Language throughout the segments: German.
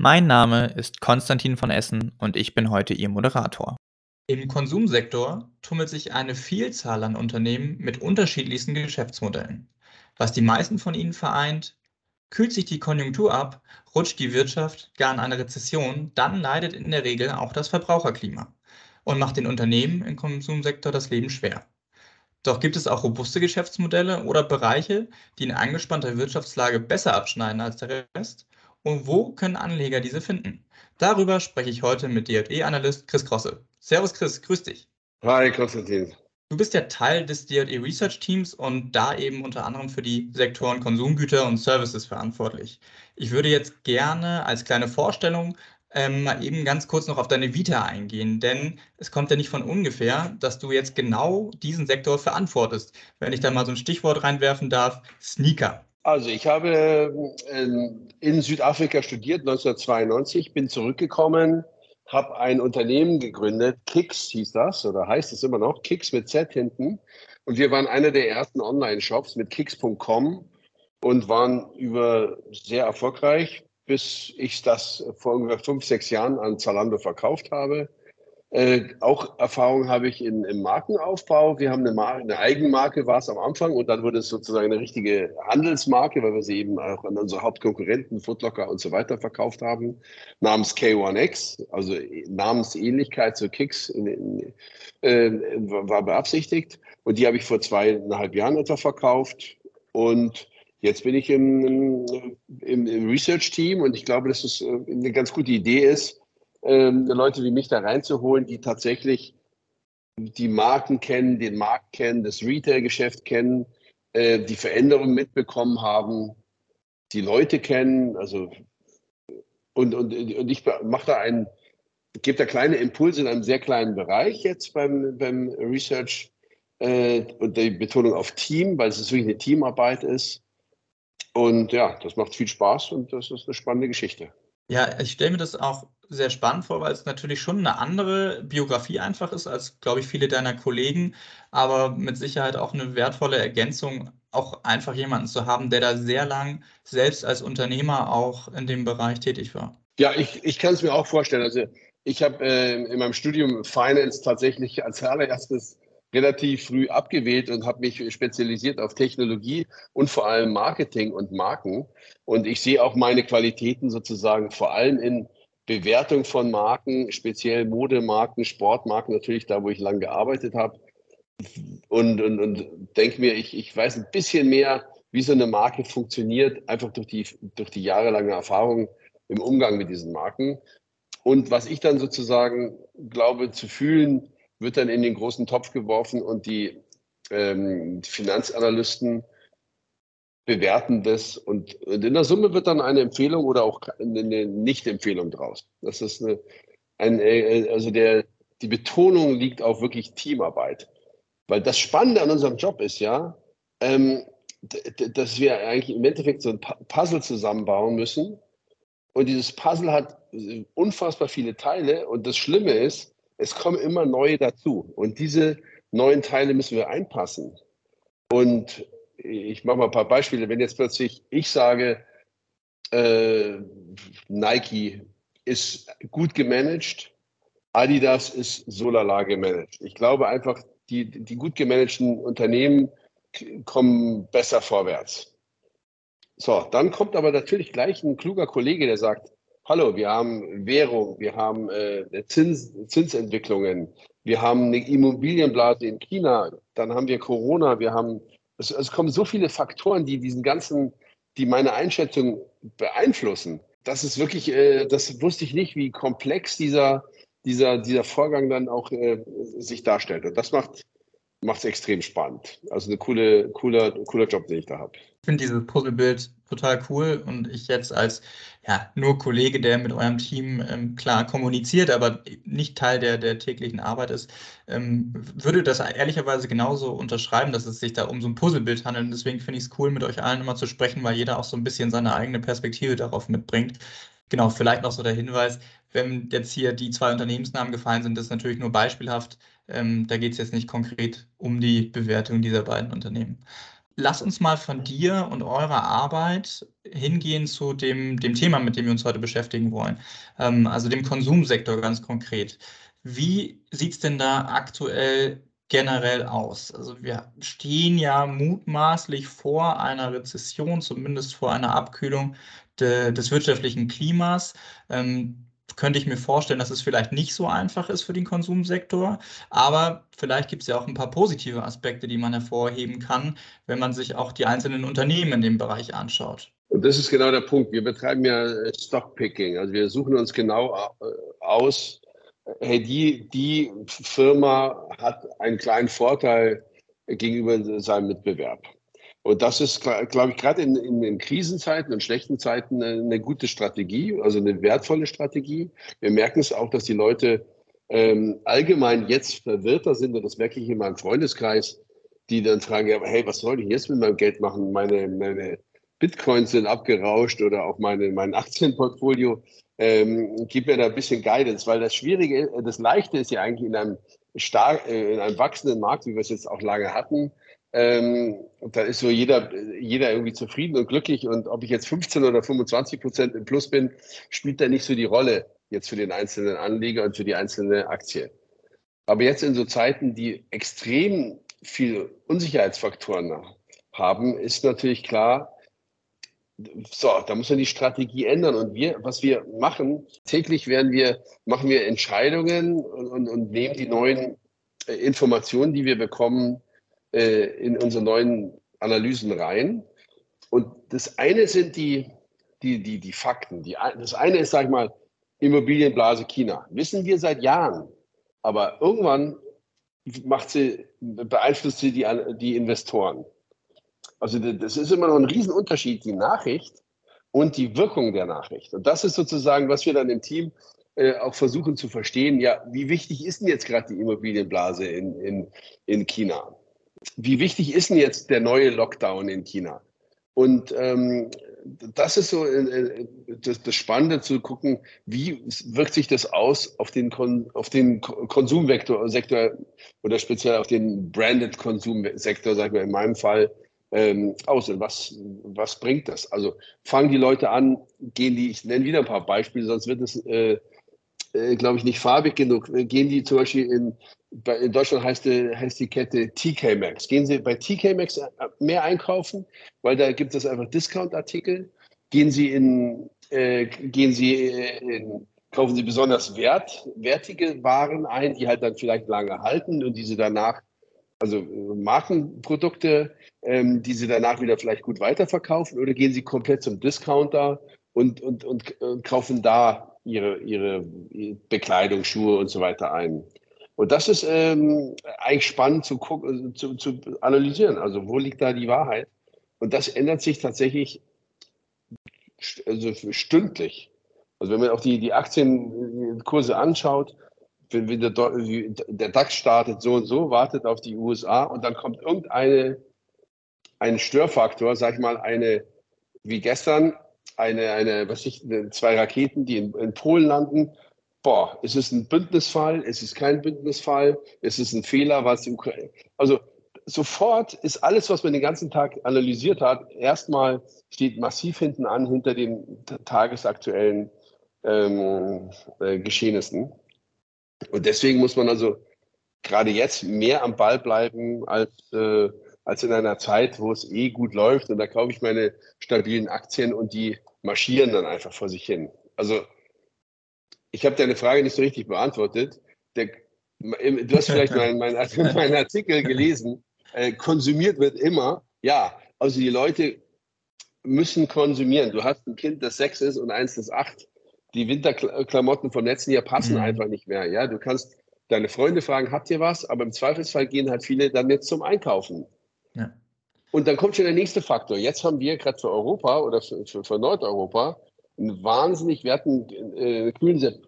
Mein Name ist Konstantin von Essen und ich bin heute Ihr Moderator. Im Konsumsektor tummelt sich eine Vielzahl an Unternehmen mit unterschiedlichsten Geschäftsmodellen. Was die meisten von ihnen vereint, kühlt sich die Konjunktur ab, rutscht die Wirtschaft gar in eine Rezession, dann leidet in der Regel auch das Verbraucherklima und macht den Unternehmen im Konsumsektor das Leben schwer. Doch gibt es auch robuste Geschäftsmodelle oder Bereiche, die in angespannter Wirtschaftslage besser abschneiden als der Rest und wo können Anleger diese finden? Darüber spreche ich heute mit DLE-Analyst Chris Krosse. Servus Chris, grüß dich. Hi Konstantin. Du bist ja Teil des DLE Research Teams und da eben unter anderem für die Sektoren Konsumgüter und Services verantwortlich. Ich würde jetzt gerne als kleine Vorstellung ähm, mal eben ganz kurz noch auf deine Vita eingehen, denn es kommt ja nicht von ungefähr, dass du jetzt genau diesen Sektor verantwortest. Wenn ich da mal so ein Stichwort reinwerfen darf, Sneaker. Also ich habe ähm, in Südafrika studiert, 1992, bin zurückgekommen, habe ein Unternehmen gegründet, Kicks hieß das oder heißt es immer noch, Kicks mit Z hinten. Und wir waren einer der ersten Online-Shops mit kicks.com und waren über sehr erfolgreich, bis ich das vor ungefähr fünf, sechs Jahren an Zalando verkauft habe. Äh, auch Erfahrung habe ich in, im Markenaufbau. Wir haben eine, Mar eine Eigenmarke, war es am Anfang, und dann wurde es sozusagen eine richtige Handelsmarke, weil wir sie eben auch an unsere Hauptkonkurrenten, Footlocker und so weiter verkauft haben, namens K1X, also Namensähnlichkeit zu Kicks in, in, äh, war beabsichtigt. Und die habe ich vor zweieinhalb Jahren etwa verkauft. Und jetzt bin ich im, im, im Research-Team und ich glaube, dass es äh, eine ganz gute Idee ist, ähm, Leute wie mich da reinzuholen, die tatsächlich die Marken kennen, den Markt kennen, das Retail-Geschäft kennen, äh, die Veränderungen mitbekommen haben, die Leute kennen, also und, und, und ich mache da einen, gebe da kleine Impulse in einem sehr kleinen Bereich jetzt beim, beim Research äh, und die Betonung auf Team, weil es wirklich eine Teamarbeit ist. Und ja, das macht viel Spaß und das ist eine spannende Geschichte. Ja, ich stelle mir das auch sehr spannend vor, weil es natürlich schon eine andere Biografie einfach ist als, glaube ich, viele deiner Kollegen, aber mit Sicherheit auch eine wertvolle Ergänzung, auch einfach jemanden zu haben, der da sehr lang selbst als Unternehmer auch in dem Bereich tätig war. Ja, ich, ich kann es mir auch vorstellen. Also ich habe äh, in meinem Studium Finance tatsächlich als allererstes relativ früh abgewählt und habe mich spezialisiert auf Technologie und vor allem Marketing und Marken. Und ich sehe auch meine Qualitäten sozusagen vor allem in Bewertung von Marken, speziell Modemarken, Sportmarken, natürlich da, wo ich lange gearbeitet habe. Und, und, und denke mir, ich, ich weiß ein bisschen mehr, wie so eine Marke funktioniert, einfach durch die, durch die jahrelange Erfahrung im Umgang mit diesen Marken. Und was ich dann sozusagen glaube zu fühlen, wird dann in den großen Topf geworfen und die ähm, Finanzanalysten bewerten das und, in der Summe wird dann eine Empfehlung oder auch eine Nicht-Empfehlung draus. Das ist eine, ein, äh, also der, die Betonung liegt auf wirklich Teamarbeit. Weil das Spannende an unserem Job ist ja, ähm, dass wir eigentlich im Endeffekt so ein Puzzle zusammenbauen müssen. Und dieses Puzzle hat unfassbar viele Teile. Und das Schlimme ist, es kommen immer neue dazu. Und diese neuen Teile müssen wir einpassen. Und ich mache mal ein paar Beispiele. Wenn jetzt plötzlich ich sage, äh, Nike ist gut gemanagt, Adidas ist so lala gemanagt. Ich glaube einfach, die, die gut gemanagten Unternehmen kommen besser vorwärts. So, dann kommt aber natürlich gleich ein kluger Kollege, der sagt, hallo, wir haben Währung, wir haben äh, Zins, Zinsentwicklungen, wir haben eine Immobilienblase in China, dann haben wir Corona, wir haben es, es kommen so viele Faktoren, die diesen ganzen, die meine Einschätzung beeinflussen. Das ist wirklich, äh, das wusste ich nicht, wie komplex dieser, dieser, dieser Vorgang dann auch äh, sich darstellt. Und das macht es extrem spannend. Also eine coole, cooler, cooler Job, den ich da habe. Ich finde dieses Puzzlebild total cool und ich jetzt als ja, nur Kollege, der mit eurem Team ähm, klar kommuniziert, aber nicht Teil der, der täglichen Arbeit ist, ähm, würde das ehrlicherweise genauso unterschreiben, dass es sich da um so ein Puzzlebild handelt. Und deswegen finde ich es cool, mit euch allen immer zu sprechen, weil jeder auch so ein bisschen seine eigene Perspektive darauf mitbringt. Genau, vielleicht noch so der Hinweis, wenn jetzt hier die zwei Unternehmensnamen gefallen sind, das ist natürlich nur beispielhaft. Ähm, da geht es jetzt nicht konkret um die Bewertung dieser beiden Unternehmen lass uns mal von dir und eurer Arbeit hingehen zu dem, dem Thema, mit dem wir uns heute beschäftigen wollen, ähm, also dem Konsumsektor ganz konkret. Wie sieht es denn da aktuell generell aus? Also wir stehen ja mutmaßlich vor einer Rezession, zumindest vor einer Abkühlung de, des wirtschaftlichen Klimas. Ähm, könnte ich mir vorstellen, dass es vielleicht nicht so einfach ist für den Konsumsektor. Aber vielleicht gibt es ja auch ein paar positive Aspekte, die man hervorheben kann, wenn man sich auch die einzelnen Unternehmen in dem Bereich anschaut. Und das ist genau der Punkt. Wir betreiben ja äh, Stockpicking. Also wir suchen uns genau äh, aus, hey, die, die Firma hat einen kleinen Vorteil gegenüber seinem Mitbewerb. Und das ist, glaube ich, gerade in, in, in, Krisenzeiten und schlechten Zeiten eine, gute Strategie, also eine wertvolle Strategie. Wir merken es auch, dass die Leute ähm, allgemein jetzt verwirrter sind, und das merke ich in meinem Freundeskreis, die dann fragen, ja, hey, was soll ich jetzt mit meinem Geld machen? Meine, meine Bitcoins sind abgerauscht oder auch meine, mein Aktienportfolio. Ähm, gib mir da ein bisschen Guidance, weil das Schwierige, das Leichte ist ja eigentlich in einem stark, äh, in einem wachsenden Markt, wie wir es jetzt auch lange hatten, ähm, da ist so jeder, jeder irgendwie zufrieden und glücklich. Und ob ich jetzt 15 oder 25 Prozent im Plus bin, spielt da nicht so die Rolle jetzt für den einzelnen Anleger und für die einzelne Aktie. Aber jetzt in so Zeiten, die extrem viel Unsicherheitsfaktoren haben, ist natürlich klar, so, da muss man die Strategie ändern. Und wir, was wir machen, täglich werden wir, machen wir Entscheidungen und, und, und nehmen die neuen äh, Informationen, die wir bekommen, äh, in unsere neuen Analysen rein. Und das eine sind die, die, die, die Fakten. Die, das eine ist, sag ich mal, Immobilienblase China. Wissen wir seit Jahren. Aber irgendwann macht sie, beeinflusst sie die, die Investoren. Also das ist immer noch ein Riesenunterschied, die Nachricht und die Wirkung der Nachricht. Und das ist sozusagen, was wir dann im Team äh, auch versuchen zu verstehen. Ja, wie wichtig ist denn jetzt gerade die Immobilienblase in, in, in China? Wie wichtig ist denn jetzt der neue Lockdown in China? Und ähm, das ist so äh, äh, das, das, Spannende zu gucken, wie wirkt sich das aus auf den, Kon auf den Konsumvektor oder speziell auf den Branded Konsumsektor, sagen wir in meinem Fall, ähm, aus. Und was, was bringt das? Also fangen die Leute an, gehen die, ich nenne wieder ein paar Beispiele, sonst wird es, äh, äh, glaube ich, nicht farbig genug. Gehen die zum Beispiel in in Deutschland heißt die, heißt die Kette TK Maxx. Gehen Sie bei TK Maxx mehr einkaufen, weil da gibt es einfach Discount-Artikel. Gehen Sie in, äh, gehen Sie in, kaufen Sie besonders wert, wertige Waren ein, die halt dann vielleicht lange halten und diese danach, also Markenprodukte, ähm, die Sie danach wieder vielleicht gut weiterverkaufen oder gehen Sie komplett zum Discounter und, und, und, und kaufen da Ihre, Ihre Bekleidung, Schuhe und so weiter ein. Und das ist ähm, eigentlich spannend zu, gucken, zu, zu analysieren. Also wo liegt da die Wahrheit? Und das ändert sich tatsächlich also stündlich. Also wenn man auch die, die Aktienkurse anschaut, wenn, wenn der, der, DAX startet so und so, wartet auf die USA und dann kommt irgendeine ein Störfaktor, sag ich mal, eine, wie gestern, eine, eine, was ich, zwei Raketen, die in, in Polen landen boah, ist ein Bündnisfall, ist es kein Bündnisfall, ist es ein Fehler, was die Ukraine. Also sofort ist alles, was man den ganzen Tag analysiert hat, erstmal steht massiv hinten an hinter den tagesaktuellen ähm, äh, Geschehnissen. Und deswegen muss man also gerade jetzt mehr am Ball bleiben als, äh, als in einer Zeit, wo es eh gut läuft. Und da kaufe ich meine stabilen Aktien und die marschieren dann einfach vor sich hin. Also ich habe deine Frage nicht so richtig beantwortet. Der, du hast vielleicht meinen mein, mein Artikel gelesen. Äh, konsumiert wird immer. Ja, also die Leute müssen konsumieren. Du hast ein Kind, das sechs ist und eins, das acht. Die Winterklamotten vom letzten Jahr passen mhm. einfach nicht mehr. Ja, du kannst deine Freunde fragen, habt ihr was? Aber im Zweifelsfall gehen halt viele dann jetzt zum Einkaufen. Ja. Und dann kommt schon der nächste Faktor. Jetzt haben wir gerade für Europa oder für, für, für Nordeuropa einen wahnsinnig, wir hatten äh, kühlen,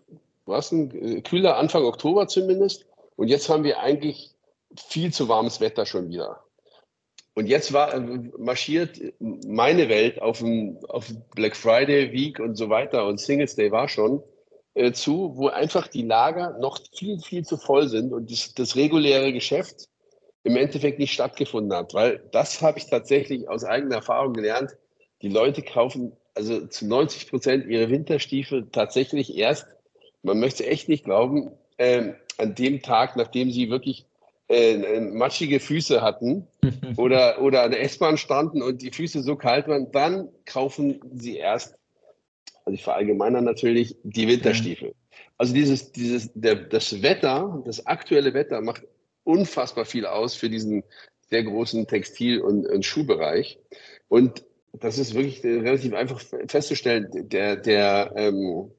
was, ein äh, kühler Anfang Oktober zumindest. Und jetzt haben wir eigentlich viel zu warmes Wetter schon wieder. Und jetzt war, äh, marschiert meine Welt auf, dem, auf Black Friday Week und so weiter und Singles Day war schon äh, zu, wo einfach die Lager noch viel, viel zu voll sind und das, das reguläre Geschäft im Endeffekt nicht stattgefunden hat. Weil das habe ich tatsächlich aus eigener Erfahrung gelernt. Die Leute kaufen also zu 90 Prozent ihre Winterstiefel tatsächlich erst, man möchte echt nicht glauben, äh, an dem Tag, nachdem sie wirklich äh, matschige Füße hatten oder, oder an der S-Bahn standen und die Füße so kalt waren, dann kaufen sie erst, also ich verallgemeiner natürlich, die Winterstiefel. Also dieses, dieses, der, das Wetter, das aktuelle Wetter macht unfassbar viel aus für diesen sehr großen Textil- und, und Schuhbereich. Und das ist wirklich relativ einfach festzustellen. Der, der, ähm,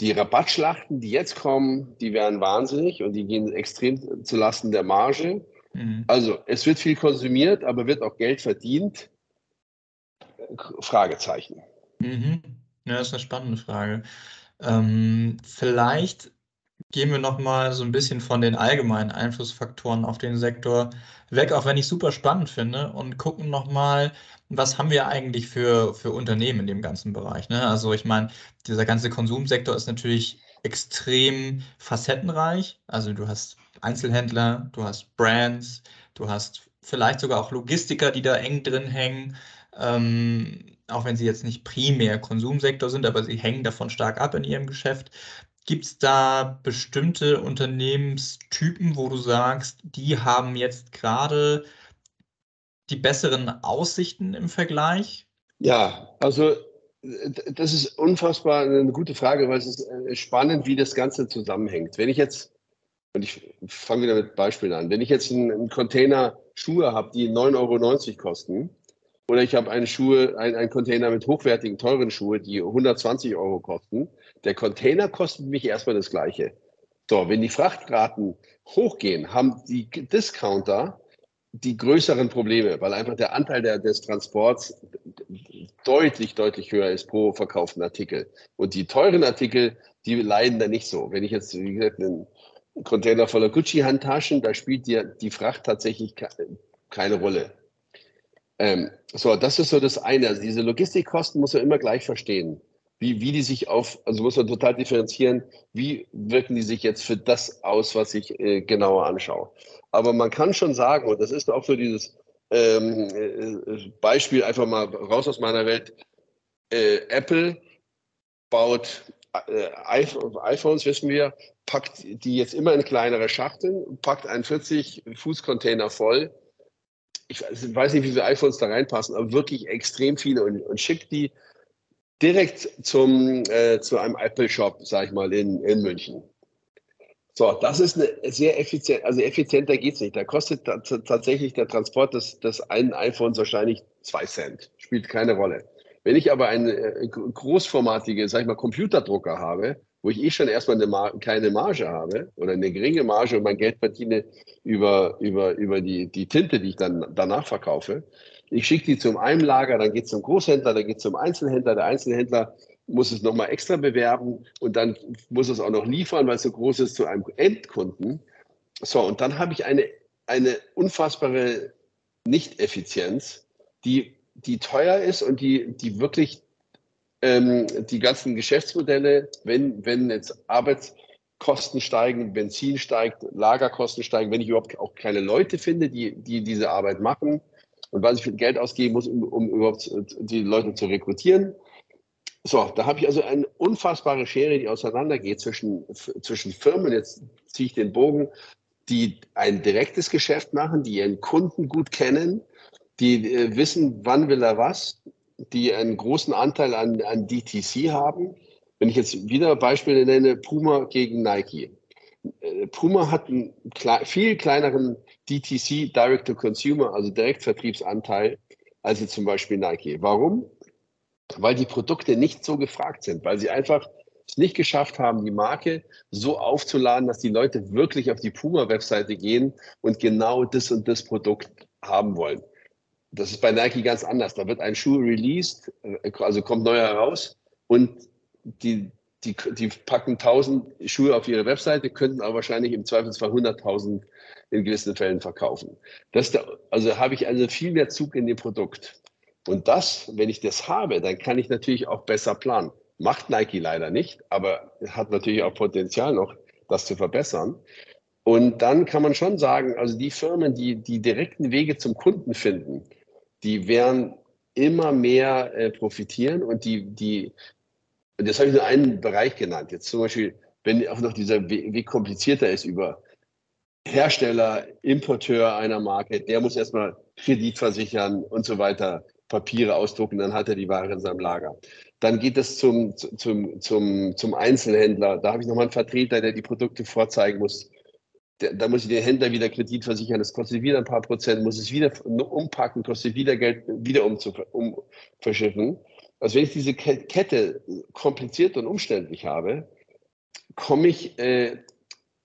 die Rabattschlachten, die jetzt kommen, die werden wahnsinnig und die gehen extrem zulasten der Marge. Mhm. Also es wird viel konsumiert, aber wird auch Geld verdient? Fragezeichen. Mhm. Ja, das ist eine spannende Frage. Ähm, vielleicht gehen wir noch mal so ein bisschen von den allgemeinen Einflussfaktoren auf den Sektor weg, auch wenn ich super spannend finde und gucken noch mal, was haben wir eigentlich für, für Unternehmen in dem ganzen Bereich. Ne? Also ich meine, dieser ganze Konsumsektor ist natürlich extrem facettenreich. Also du hast Einzelhändler, du hast Brands, du hast vielleicht sogar auch Logistiker, die da eng drin hängen. Ähm, auch wenn sie jetzt nicht primär Konsumsektor sind, aber sie hängen davon stark ab in ihrem Geschäft. Gibt es da bestimmte Unternehmenstypen, wo du sagst, die haben jetzt gerade die besseren Aussichten im Vergleich? Ja, also das ist unfassbar eine gute Frage, weil es ist äh, spannend, wie das Ganze zusammenhängt. Wenn ich jetzt, und ich fange wieder mit Beispielen an, wenn ich jetzt einen Container Schuhe habe, die 9,90 Euro kosten, oder ich habe einen Schuhe, ein, einen Container mit hochwertigen, teuren Schuhe, die 120 Euro kosten. Der Container kostet mich erstmal das Gleiche. So, wenn die Frachtraten hochgehen, haben die Discounter die größeren Probleme, weil einfach der Anteil der, des Transports deutlich, deutlich höher ist pro verkauften Artikel. Und die teuren Artikel, die leiden da nicht so. Wenn ich jetzt, wie gesagt, einen Container voller Gucci-Handtaschen, da spielt die, die Fracht tatsächlich keine Rolle. Ähm, so, das ist so das eine. Also diese Logistikkosten muss man immer gleich verstehen. Wie, wie die sich auf, also muss man total differenzieren, wie wirken die sich jetzt für das aus, was ich äh, genauer anschaue. Aber man kann schon sagen, und das ist auch so dieses ähm, äh, Beispiel einfach mal raus aus meiner Welt, äh, Apple baut äh, iPhones, wissen wir, packt die jetzt immer in kleinere Schachteln, packt einen 40-Fuß-Container voll ich weiß nicht, wie viele iPhones da reinpassen, aber wirklich extrem viele und, und schickt die direkt zum, äh, zu einem Apple-Shop, sag ich mal, in, in München. So, das ist eine sehr effizient, also effizienter geht es nicht. Da kostet tatsächlich der Transport des, des einen iPhones wahrscheinlich zwei Cent. Spielt keine Rolle. Wenn ich aber einen äh, großformatige, sag ich mal, Computerdrucker habe, wo ich eh schon erstmal eine Mar keine Marge habe oder eine geringe Marge und mein Geld verdiene über, über, über die, die Tinte, die ich dann danach verkaufe. Ich schicke die zum einen Lager, dann geht es zum Großhändler, dann geht es zum Einzelhändler. Der Einzelhändler muss es nochmal extra bewerben und dann muss es auch noch liefern, weil es so groß ist, zu einem Endkunden. So, und dann habe ich eine, eine unfassbare Nicht-Effizienz, die, die teuer ist und die, die wirklich ähm, die ganzen Geschäftsmodelle, wenn, wenn jetzt Arbeitskosten steigen, Benzin steigt, Lagerkosten steigen, wenn ich überhaupt auch keine Leute finde, die, die diese Arbeit machen und was ich für Geld ausgeben muss, um, um überhaupt die Leute zu rekrutieren. So, da habe ich also eine unfassbare Schere, die auseinandergeht zwischen, zwischen Firmen, jetzt ziehe ich den Bogen, die ein direktes Geschäft machen, die ihren Kunden gut kennen, die äh, wissen, wann will er was, die einen großen Anteil an, an DTC haben. Wenn ich jetzt wieder Beispiele nenne, Puma gegen Nike. Äh, Puma hat einen viel kleineren DTC, Direct-to-Consumer, also Direktvertriebsanteil, als zum Beispiel Nike. Warum? Weil die Produkte nicht so gefragt sind, weil sie einfach es nicht geschafft haben, die Marke so aufzuladen, dass die Leute wirklich auf die Puma-Webseite gehen und genau das und das Produkt haben wollen das ist bei Nike ganz anders. Da wird ein Schuh released, äh, also kommt neuer heraus und die, die, die packen 1000 Schuhe auf ihre Webseite, könnten aber wahrscheinlich im Zweifelsfall 100.000 in gewissen Fällen verkaufen. Das also habe ich also viel mehr Zug in dem Produkt. Und das, wenn ich das habe, dann kann ich natürlich auch besser planen. Macht Nike leider nicht, aber hat natürlich auch Potenzial noch, das zu verbessern. Und dann kann man schon sagen, also die Firmen, die die direkten Wege zum Kunden finden, die werden immer mehr äh, profitieren und die, die, das habe ich nur einen Bereich genannt. Jetzt zum Beispiel, wenn auch noch dieser Weg komplizierter ist über Hersteller, Importeur einer Marke, der muss erstmal Kredit versichern und so weiter, Papiere ausdrucken, dann hat er die Ware in seinem Lager. Dann geht es zum, zum, zum, zum Einzelhändler. Da habe ich nochmal einen Vertreter, der die Produkte vorzeigen muss da muss ich den Händler wieder Kredit versichern, das kostet wieder ein paar Prozent, muss es wieder umpacken, kostet wieder Geld, wieder um um. Also wenn ich diese Kette kompliziert und umständlich habe, komme ich äh,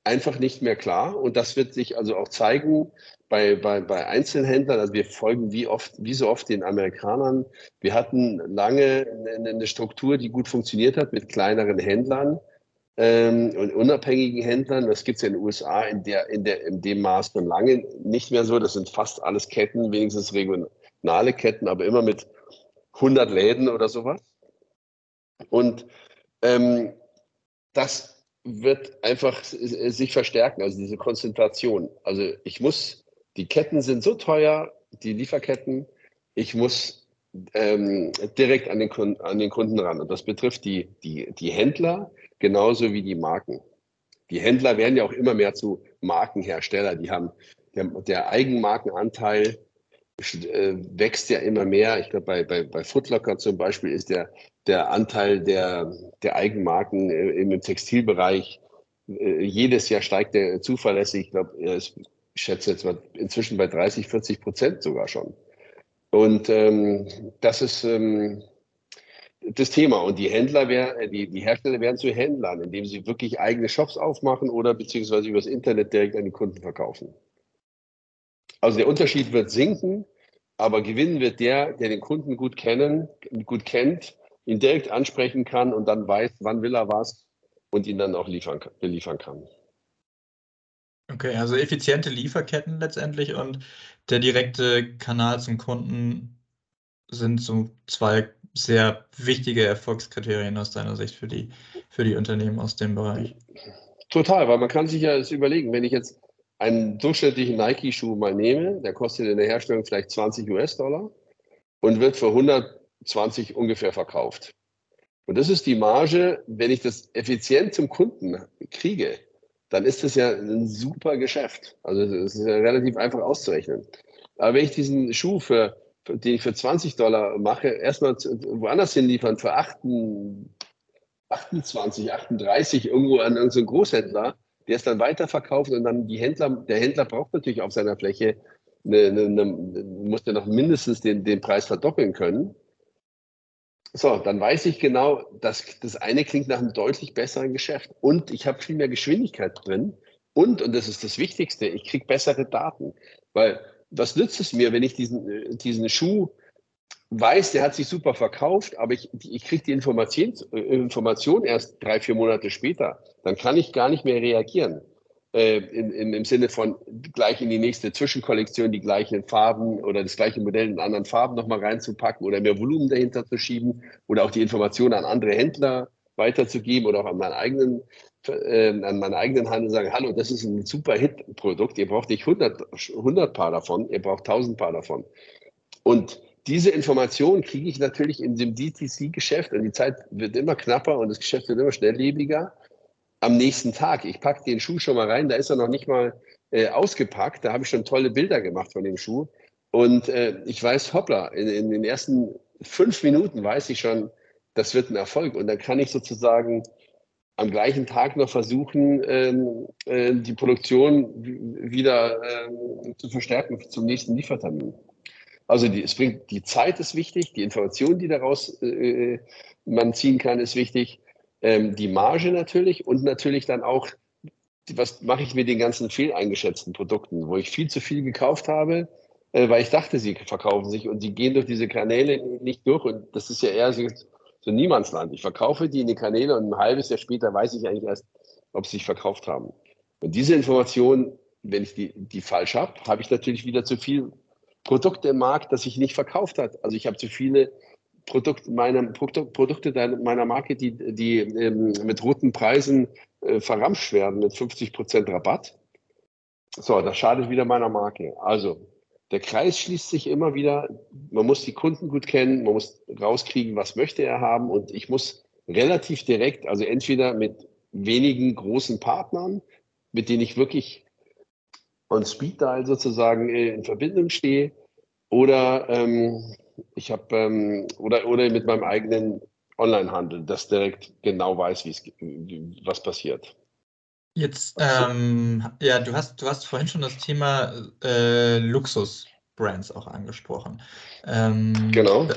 einfach nicht mehr klar. Und das wird sich also auch zeigen bei, bei, bei Einzelhändlern. Also wir folgen wie oft, wie so oft den Amerikanern. Wir hatten lange eine Struktur, die gut funktioniert hat mit kleineren Händlern ähm, und unabhängigen Händlern. Das gibt es ja in den USA in, der, in, der, in dem Maß schon lange nicht mehr so. Das sind fast alles Ketten, wenigstens regionale Ketten, aber immer mit 100 Läden oder sowas. Und ähm, das wird einfach sich verstärken, also diese Konzentration. Also ich muss, die Ketten sind so teuer, die Lieferketten, ich muss ähm, direkt an den, an den Kunden ran. Und das betrifft die, die, die Händler, genauso wie die Marken. Die Händler werden ja auch immer mehr zu Markenhersteller. Die haben der, der Eigenmarkenanteil äh, wächst ja immer mehr. Ich glaube, bei, bei, bei Footlocker zum Beispiel ist der, der Anteil der, der Eigenmarken äh, im Textilbereich äh, jedes Jahr steigt der zuverlässig. Ich glaube, ich schätze jetzt mal inzwischen bei 30, 40 Prozent sogar schon. Und ähm, das ist ähm, das Thema. Und die Händler werden, äh, die, die Hersteller werden zu Händlern, indem sie wirklich eigene Shops aufmachen oder beziehungsweise übers Internet direkt an die Kunden verkaufen. Also der Unterschied wird sinken, aber gewinnen wird der, der den Kunden gut kennen, gut kennt, ihn direkt ansprechen kann und dann weiß, wann will er was und ihn dann auch liefern, beliefern kann. Okay, also effiziente Lieferketten letztendlich und der direkte Kanal zum Kunden sind so zwei sehr wichtige Erfolgskriterien aus deiner Sicht für die, für die Unternehmen aus dem Bereich. Total, weil man kann sich ja das überlegen, wenn ich jetzt einen durchschnittlichen Nike-Schuh mal nehme, der kostet in der Herstellung vielleicht 20 US-Dollar und wird für 120 ungefähr verkauft. Und das ist die Marge, wenn ich das effizient zum Kunden kriege, dann ist das ja ein super Geschäft. Also es ist ja relativ einfach auszurechnen. Aber wenn ich diesen Schuh für den ich für 20 Dollar mache, erstmal woanders hinliefern für 28, 38 irgendwo an irgendeinen Großhändler, der es dann weiterverkauft und dann die Händler, der Händler braucht natürlich auf seiner Fläche, eine, eine, eine, muss ja noch mindestens den, den Preis verdoppeln können. So, dann weiß ich genau, dass das eine klingt nach einem deutlich besseren Geschäft und ich habe viel mehr Geschwindigkeit drin und, und das ist das Wichtigste, ich kriege bessere Daten, weil was nützt es mir, wenn ich diesen, äh, diesen Schuh weiß, der hat sich super verkauft, aber ich, ich kriege die Information, äh, Information erst drei, vier Monate später. Dann kann ich gar nicht mehr reagieren. Äh, in, in, Im Sinne von gleich in die nächste Zwischenkollektion die gleichen Farben oder das gleiche Modell in anderen Farben nochmal reinzupacken oder mehr Volumen dahinter zu schieben oder auch die Information an andere Händler weiterzugeben oder auch an meinen eigenen äh, an meinen eigenen Handel sagen, hallo, das ist ein super Hit-Produkt, ihr braucht nicht 100, 100 Paar davon, ihr braucht 1000 Paar davon. Und diese Information kriege ich natürlich in dem DTC-Geschäft und die Zeit wird immer knapper und das Geschäft wird immer schnelllebiger am nächsten Tag. Ich packe den Schuh schon mal rein, da ist er noch nicht mal äh, ausgepackt, da habe ich schon tolle Bilder gemacht von dem Schuh und äh, ich weiß, hoppla, in, in, den ersten fünf Minuten weiß ich schon, das wird ein Erfolg und dann kann ich sozusagen am gleichen Tag noch versuchen, ähm, äh, die Produktion wieder äh, zu verstärken zum nächsten Liefertermin. Also die, es bringt, die Zeit ist wichtig, die Information, die daraus äh, man ziehen kann, ist wichtig, ähm, die Marge natürlich und natürlich dann auch, was mache ich mit den ganzen fehleingeschätzten Produkten, wo ich viel zu viel gekauft habe äh, weil ich dachte, sie verkaufen sich und die gehen durch diese Kanäle nicht durch und das ist ja eher so, so Niemandsland. Ich verkaufe die in die Kanäle und ein halbes Jahr später weiß ich eigentlich erst, ob sie sich verkauft haben. Und diese Information, wenn ich die, die falsch habe, habe ich natürlich wieder zu viel Produkte im Markt, das sich nicht verkauft hat. Also ich habe zu viele Produkte meiner, Produkte meiner Marke, die, die ähm, mit roten Preisen äh, verramscht werden, mit 50 Prozent Rabatt. So, das schadet wieder meiner Marke. Also der Kreis schließt sich immer wieder. Man muss die Kunden gut kennen, man muss rauskriegen, was möchte er haben. Und ich muss relativ direkt, also entweder mit wenigen großen Partnern, mit denen ich wirklich on Speed Dial sozusagen äh, in Verbindung stehe, oder ähm, ich habe ähm, oder oder mit meinem eigenen Onlinehandel, das direkt genau weiß, wie was passiert. Jetzt, ähm, ja, du hast, du hast vorhin schon das Thema äh, Luxus-Brands auch angesprochen. Ähm, genau.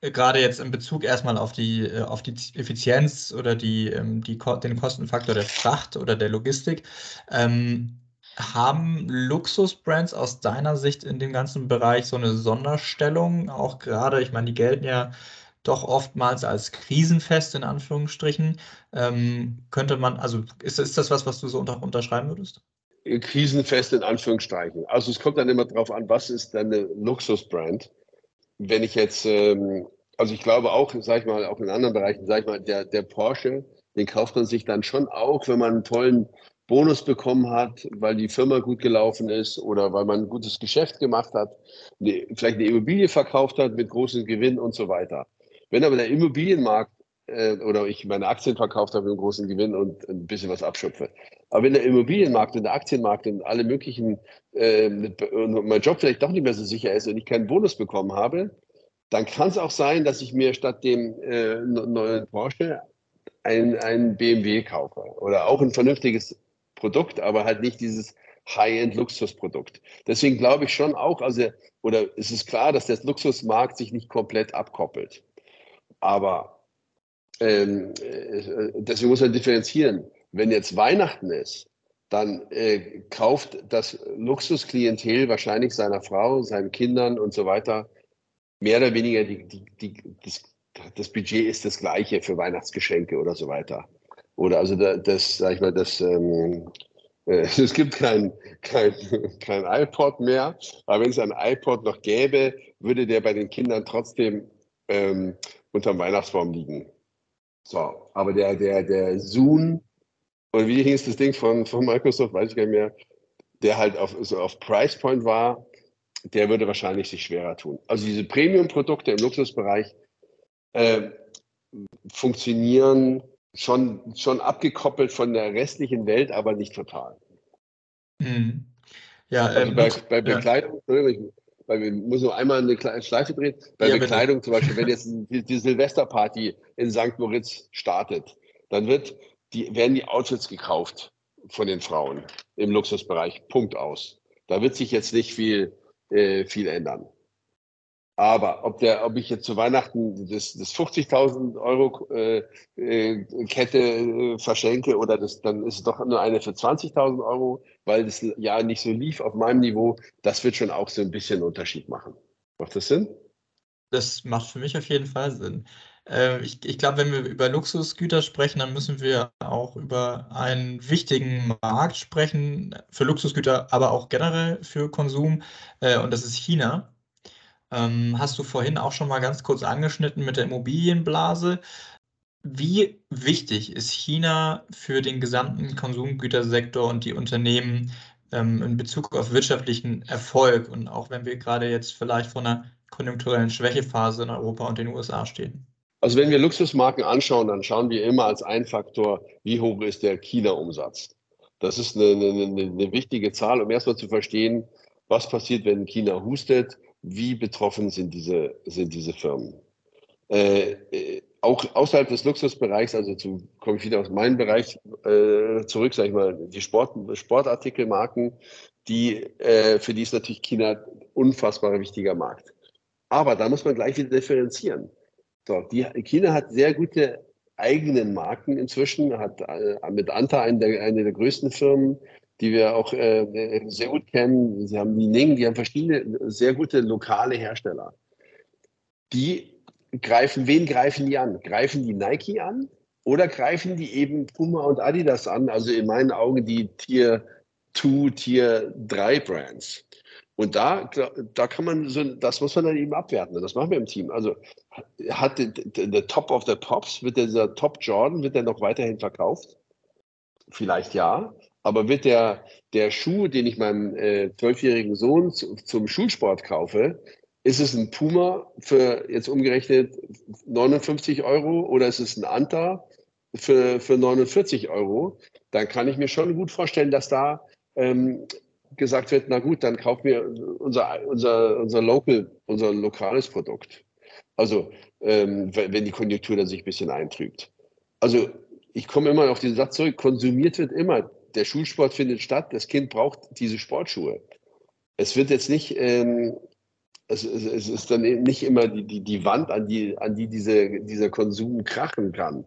Gerade jetzt in Bezug erstmal auf die, äh, auf die Effizienz oder die, ähm, die, den Kostenfaktor der Fracht oder der Logistik. Ähm, haben Luxus-Brands aus deiner Sicht in dem ganzen Bereich so eine Sonderstellung? Auch gerade, ich meine, die gelten ja doch oftmals als krisenfest in Anführungsstrichen. Ähm, könnte man, also ist, ist das was, was du so unter, unterschreiben würdest? Krisenfest in Anführungsstrichen. Also es kommt dann immer darauf an, was ist deine Luxusbrand. Wenn ich jetzt, ähm, also ich glaube auch, sag ich mal, auch in anderen Bereichen, sag ich mal, der, der Porsche, den kauft man sich dann schon auch, wenn man einen tollen Bonus bekommen hat, weil die Firma gut gelaufen ist oder weil man ein gutes Geschäft gemacht hat, vielleicht eine Immobilie verkauft hat mit großem Gewinn und so weiter. Wenn aber der Immobilienmarkt äh, oder ich meine Aktien verkauft habe mit einem großen Gewinn und ein bisschen was abschöpfe. Aber wenn der Immobilienmarkt und der Aktienmarkt und alle möglichen, äh, und mein Job vielleicht doch nicht mehr so sicher ist und ich keinen Bonus bekommen habe, dann kann es auch sein, dass ich mir statt dem äh, neuen Porsche ein, ein BMW kaufe oder auch ein vernünftiges Produkt, aber halt nicht dieses High-End-Luxusprodukt. Deswegen glaube ich schon auch, also, oder es ist klar, dass der Luxusmarkt sich nicht komplett abkoppelt. Aber ähm, äh, deswegen muss man differenzieren. Wenn jetzt Weihnachten ist, dann äh, kauft das Luxusklientel wahrscheinlich seiner Frau, seinen Kindern und so weiter mehr oder weniger die, die, die, das, das Budget ist das gleiche für Weihnachtsgeschenke oder so weiter. Oder also das, sag ich mal, das, ähm, äh, es gibt kein, kein, kein iPod mehr, aber wenn es ein iPod noch gäbe, würde der bei den Kindern trotzdem ähm, unterm Weihnachtsbaum liegen. So, aber der, der, der Zoom, und wie hieß das Ding von, von Microsoft, weiß ich gar nicht mehr, der halt auf, so auf Price Point war, der würde wahrscheinlich sich schwerer tun. Also diese Premium-Produkte im Luxusbereich äh, funktionieren schon, schon abgekoppelt von der restlichen Welt, aber nicht total. Mhm. Ja, also ähm, bei, bei Bekleidung, ja weil wir müssen nur einmal eine kleine Schleife drehen. Bei ja, Bekleidung bitte. zum Beispiel, wenn jetzt die, die Silvesterparty in St. Moritz startet, dann wird die, werden die Outfits gekauft von den Frauen im Luxusbereich. Punkt aus. Da wird sich jetzt nicht viel, äh, viel ändern. Aber ob, der, ob ich jetzt zu Weihnachten das, das 50.000 Euro äh, äh, Kette äh, verschenke oder das, dann ist es doch nur eine für 20.000 Euro, weil das ja nicht so lief auf meinem Niveau, das wird schon auch so ein bisschen Unterschied machen. Macht das Sinn? Das macht für mich auf jeden Fall Sinn. Äh, ich, ich glaube, wenn wir über Luxusgüter sprechen, dann müssen wir auch über einen wichtigen Markt sprechen, für Luxusgüter, aber auch generell für Konsum, äh, und das ist China. Ähm, hast du vorhin auch schon mal ganz kurz angeschnitten mit der Immobilienblase. Wie wichtig ist China für den gesamten Konsumgütersektor und die Unternehmen ähm, in Bezug auf wirtschaftlichen Erfolg und auch wenn wir gerade jetzt vielleicht vor einer konjunkturellen Schwächephase in Europa und den USA stehen? Also wenn wir Luxusmarken anschauen, dann schauen wir immer als ein Faktor, wie hoch ist der China-Umsatz. Das ist eine, eine, eine wichtige Zahl, um erstmal zu verstehen, was passiert, wenn China hustet, wie betroffen sind diese, sind diese Firmen. Äh, äh, auch außerhalb des Luxusbereichs, also zu, komme ich wieder aus meinem Bereich äh, zurück, sage ich mal, die Sport, Sportartikelmarken, die, äh, für die ist natürlich China unfassbar wichtiger Markt. Aber da muss man gleich wieder differenzieren. So, die, China hat sehr gute eigenen Marken inzwischen, hat äh, mit Anta eine der, eine der größten Firmen, die wir auch äh, sehr gut kennen. Sie haben die Ning, die haben verschiedene sehr gute lokale Hersteller. Die greifen, wen greifen die an? Greifen die Nike an oder greifen die eben Puma und Adidas an? Also in meinen Augen die Tier 2, Tier 3 Brands. Und da, da kann man so, das muss man dann eben abwerten. Das machen wir im Team. Also hat der Top of the Pops, wird dieser Top Jordan, wird der noch weiterhin verkauft? Vielleicht ja. Aber wird der, der Schuh, den ich meinem äh, zwölfjährigen äh, Sohn zu, zum Schulsport kaufe, ist es ein Puma für jetzt umgerechnet 59 Euro oder ist es ein Anta für, für 49 Euro? Dann kann ich mir schon gut vorstellen, dass da ähm, gesagt wird, na gut, dann kaufen wir unser, unser, unser Local, unser lokales Produkt. Also ähm, wenn die Konjunktur dann sich ein bisschen eintrübt. Also ich komme immer auf diesen Satz zurück, konsumiert wird immer. Der Schulsport findet statt, das Kind braucht diese Sportschuhe. Es wird jetzt nicht, ähm, es, es, es, ist dann nicht immer die, die, die Wand, an die, an die diese, dieser Konsum krachen kann.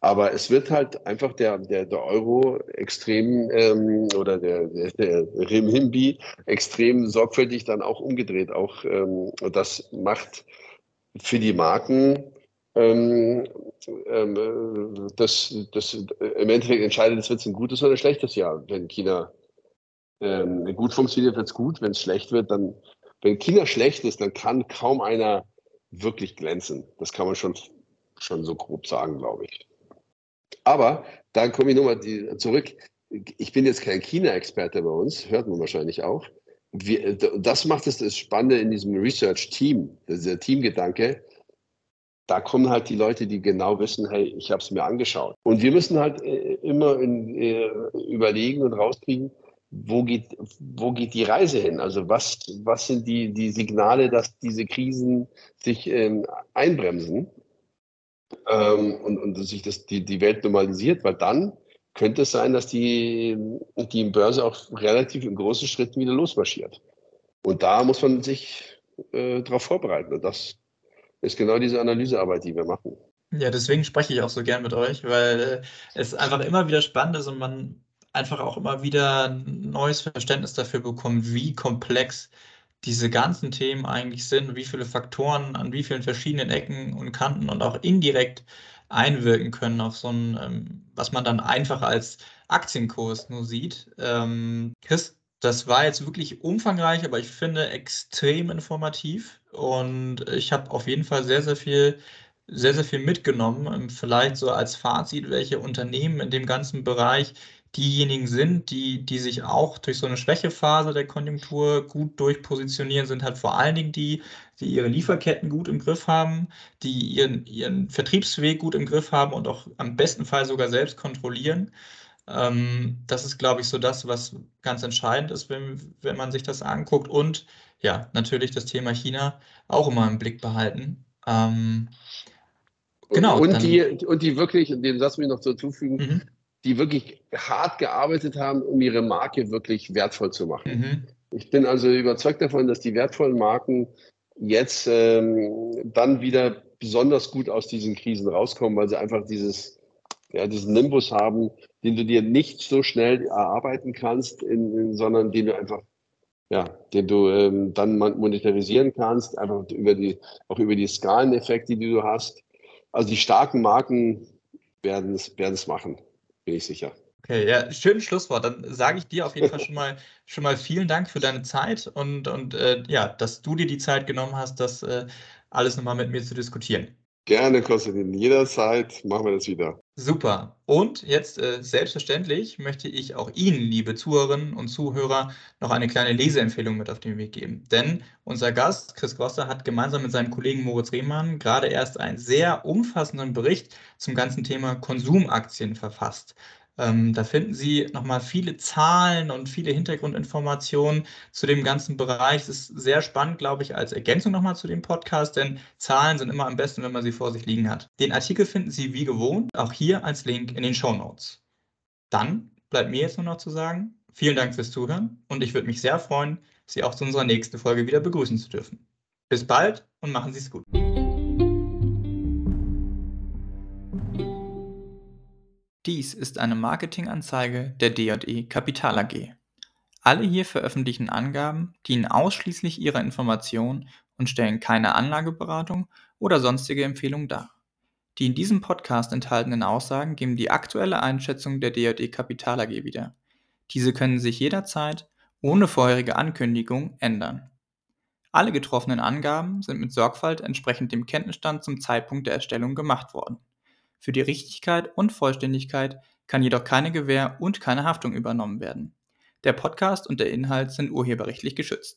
Aber es wird halt einfach der, der, der Euro extrem ähm, oder der, der, der Renminbi extrem sorgfältig dann auch umgedreht. Auch ähm, das macht für die Marken ähm, ähm, das, das im Endeffekt entscheidet, es wird ein gutes oder ein schlechtes Jahr. Wenn China ähm, gut funktioniert, wird es gut. Wenn es schlecht wird, dann, wenn China schlecht ist, dann kann kaum einer wirklich glänzen. Das kann man schon, schon so grob sagen, glaube ich. Aber da komme ich nochmal zurück. Ich bin jetzt kein China-Experte bei uns, hört man wahrscheinlich auch. Wir, das macht es das Spannende in diesem Research-Team, dieser Teamgedanke. Da kommen halt die Leute, die genau wissen, hey, ich habe es mir angeschaut. Und wir müssen halt äh, immer in, äh, überlegen und rauskriegen, wo geht, wo geht die Reise hin? Also was, was sind die, die Signale, dass diese Krisen sich ähm, einbremsen? ähm, und, und sich das, die, die Welt normalisiert, weil dann könnte es sein, dass die, die Börse auch relativ in großen Schritten wieder losmarschiert. Und da muss man sich äh, darauf vorbereiten. Und das ist genau diese Analysearbeit, die wir machen. Ja, deswegen spreche ich auch so gern mit euch, weil äh, es einfach immer wieder spannend ist und man einfach auch immer wieder ein neues Verständnis dafür bekommt, wie komplex diese ganzen Themen eigentlich sind, wie viele Faktoren an wie vielen verschiedenen Ecken und Kanten und auch indirekt einwirken können auf so ein, ähm, was man dann einfach als Aktienkurs nur sieht. Ähm, Chris, das war jetzt wirklich umfangreich, aber ich finde extrem informativ und ich habe auf jeden Fall sehr, sehr viel, sehr, sehr viel mitgenommen. Ähm, vielleicht so als Fazit, welche Unternehmen in dem ganzen Bereich diejenigen sind, die, die sich auch durch so eine Schwächephase der Konjunktur gut durchpositionieren, sind halt vor allen Dingen die, die ihre Lieferketten gut im Griff haben, die ihren, ihren Vertriebsweg gut im Griff haben und auch am besten Fall sogar selbst kontrollieren. Ähm, das ist, glaube ich, so das, was ganz entscheidend ist, wenn, wenn man sich das anguckt. Und ja, natürlich das Thema China auch immer im Blick behalten. Ähm, genau. Und, die, und die wirklich, den Satz will ich noch dazufügen, mhm die wirklich hart gearbeitet haben, um ihre Marke wirklich wertvoll zu machen. Mhm. Ich bin also überzeugt davon, dass die wertvollen Marken jetzt ähm, dann wieder besonders gut aus diesen Krisen rauskommen, weil sie einfach dieses, ja, diesen Nimbus haben, den du dir nicht so schnell erarbeiten kannst, in, in, sondern den du einfach, ja, den du ähm, dann monetarisieren kannst, einfach über die, auch über die Skaleneffekte, die du hast. Also die starken Marken werden es, machen bin ich sicher. Okay, ja, schönes Schlusswort. Dann sage ich dir auf jeden Fall schon mal, schon mal vielen Dank für deine Zeit und, und äh, ja, dass du dir die Zeit genommen hast, das äh, alles nochmal mit mir zu diskutieren. Gerne, Konstantin. Jederzeit machen wir das wieder. Super. Und jetzt äh, selbstverständlich möchte ich auch Ihnen, liebe Zuhörerinnen und Zuhörer, noch eine kleine Leseempfehlung mit auf den Weg geben. Denn unser Gast, Chris Grosser, hat gemeinsam mit seinem Kollegen Moritz Rehmann gerade erst einen sehr umfassenden Bericht zum ganzen Thema Konsumaktien verfasst. Ähm, da finden Sie nochmal viele Zahlen und viele Hintergrundinformationen zu dem ganzen Bereich. Es ist sehr spannend, glaube ich, als Ergänzung nochmal zu dem Podcast, denn Zahlen sind immer am besten, wenn man sie vor sich liegen hat. Den Artikel finden Sie wie gewohnt auch hier als Link in den Show Notes. Dann bleibt mir jetzt nur noch zu sagen, vielen Dank fürs Zuhören und ich würde mich sehr freuen, Sie auch zu unserer nächsten Folge wieder begrüßen zu dürfen. Bis bald und machen Sie es gut. Dies ist eine Marketinganzeige der D&E Kapital AG. Alle hier veröffentlichten Angaben dienen ausschließlich ihrer Information und stellen keine Anlageberatung oder sonstige Empfehlung dar. Die in diesem Podcast enthaltenen Aussagen geben die aktuelle Einschätzung der D&E Kapital AG wieder. Diese können sich jederzeit ohne vorherige Ankündigung ändern. Alle getroffenen Angaben sind mit Sorgfalt entsprechend dem Kenntnisstand zum Zeitpunkt der Erstellung gemacht worden. Für die Richtigkeit und Vollständigkeit kann jedoch keine Gewähr und keine Haftung übernommen werden. Der Podcast und der Inhalt sind urheberrechtlich geschützt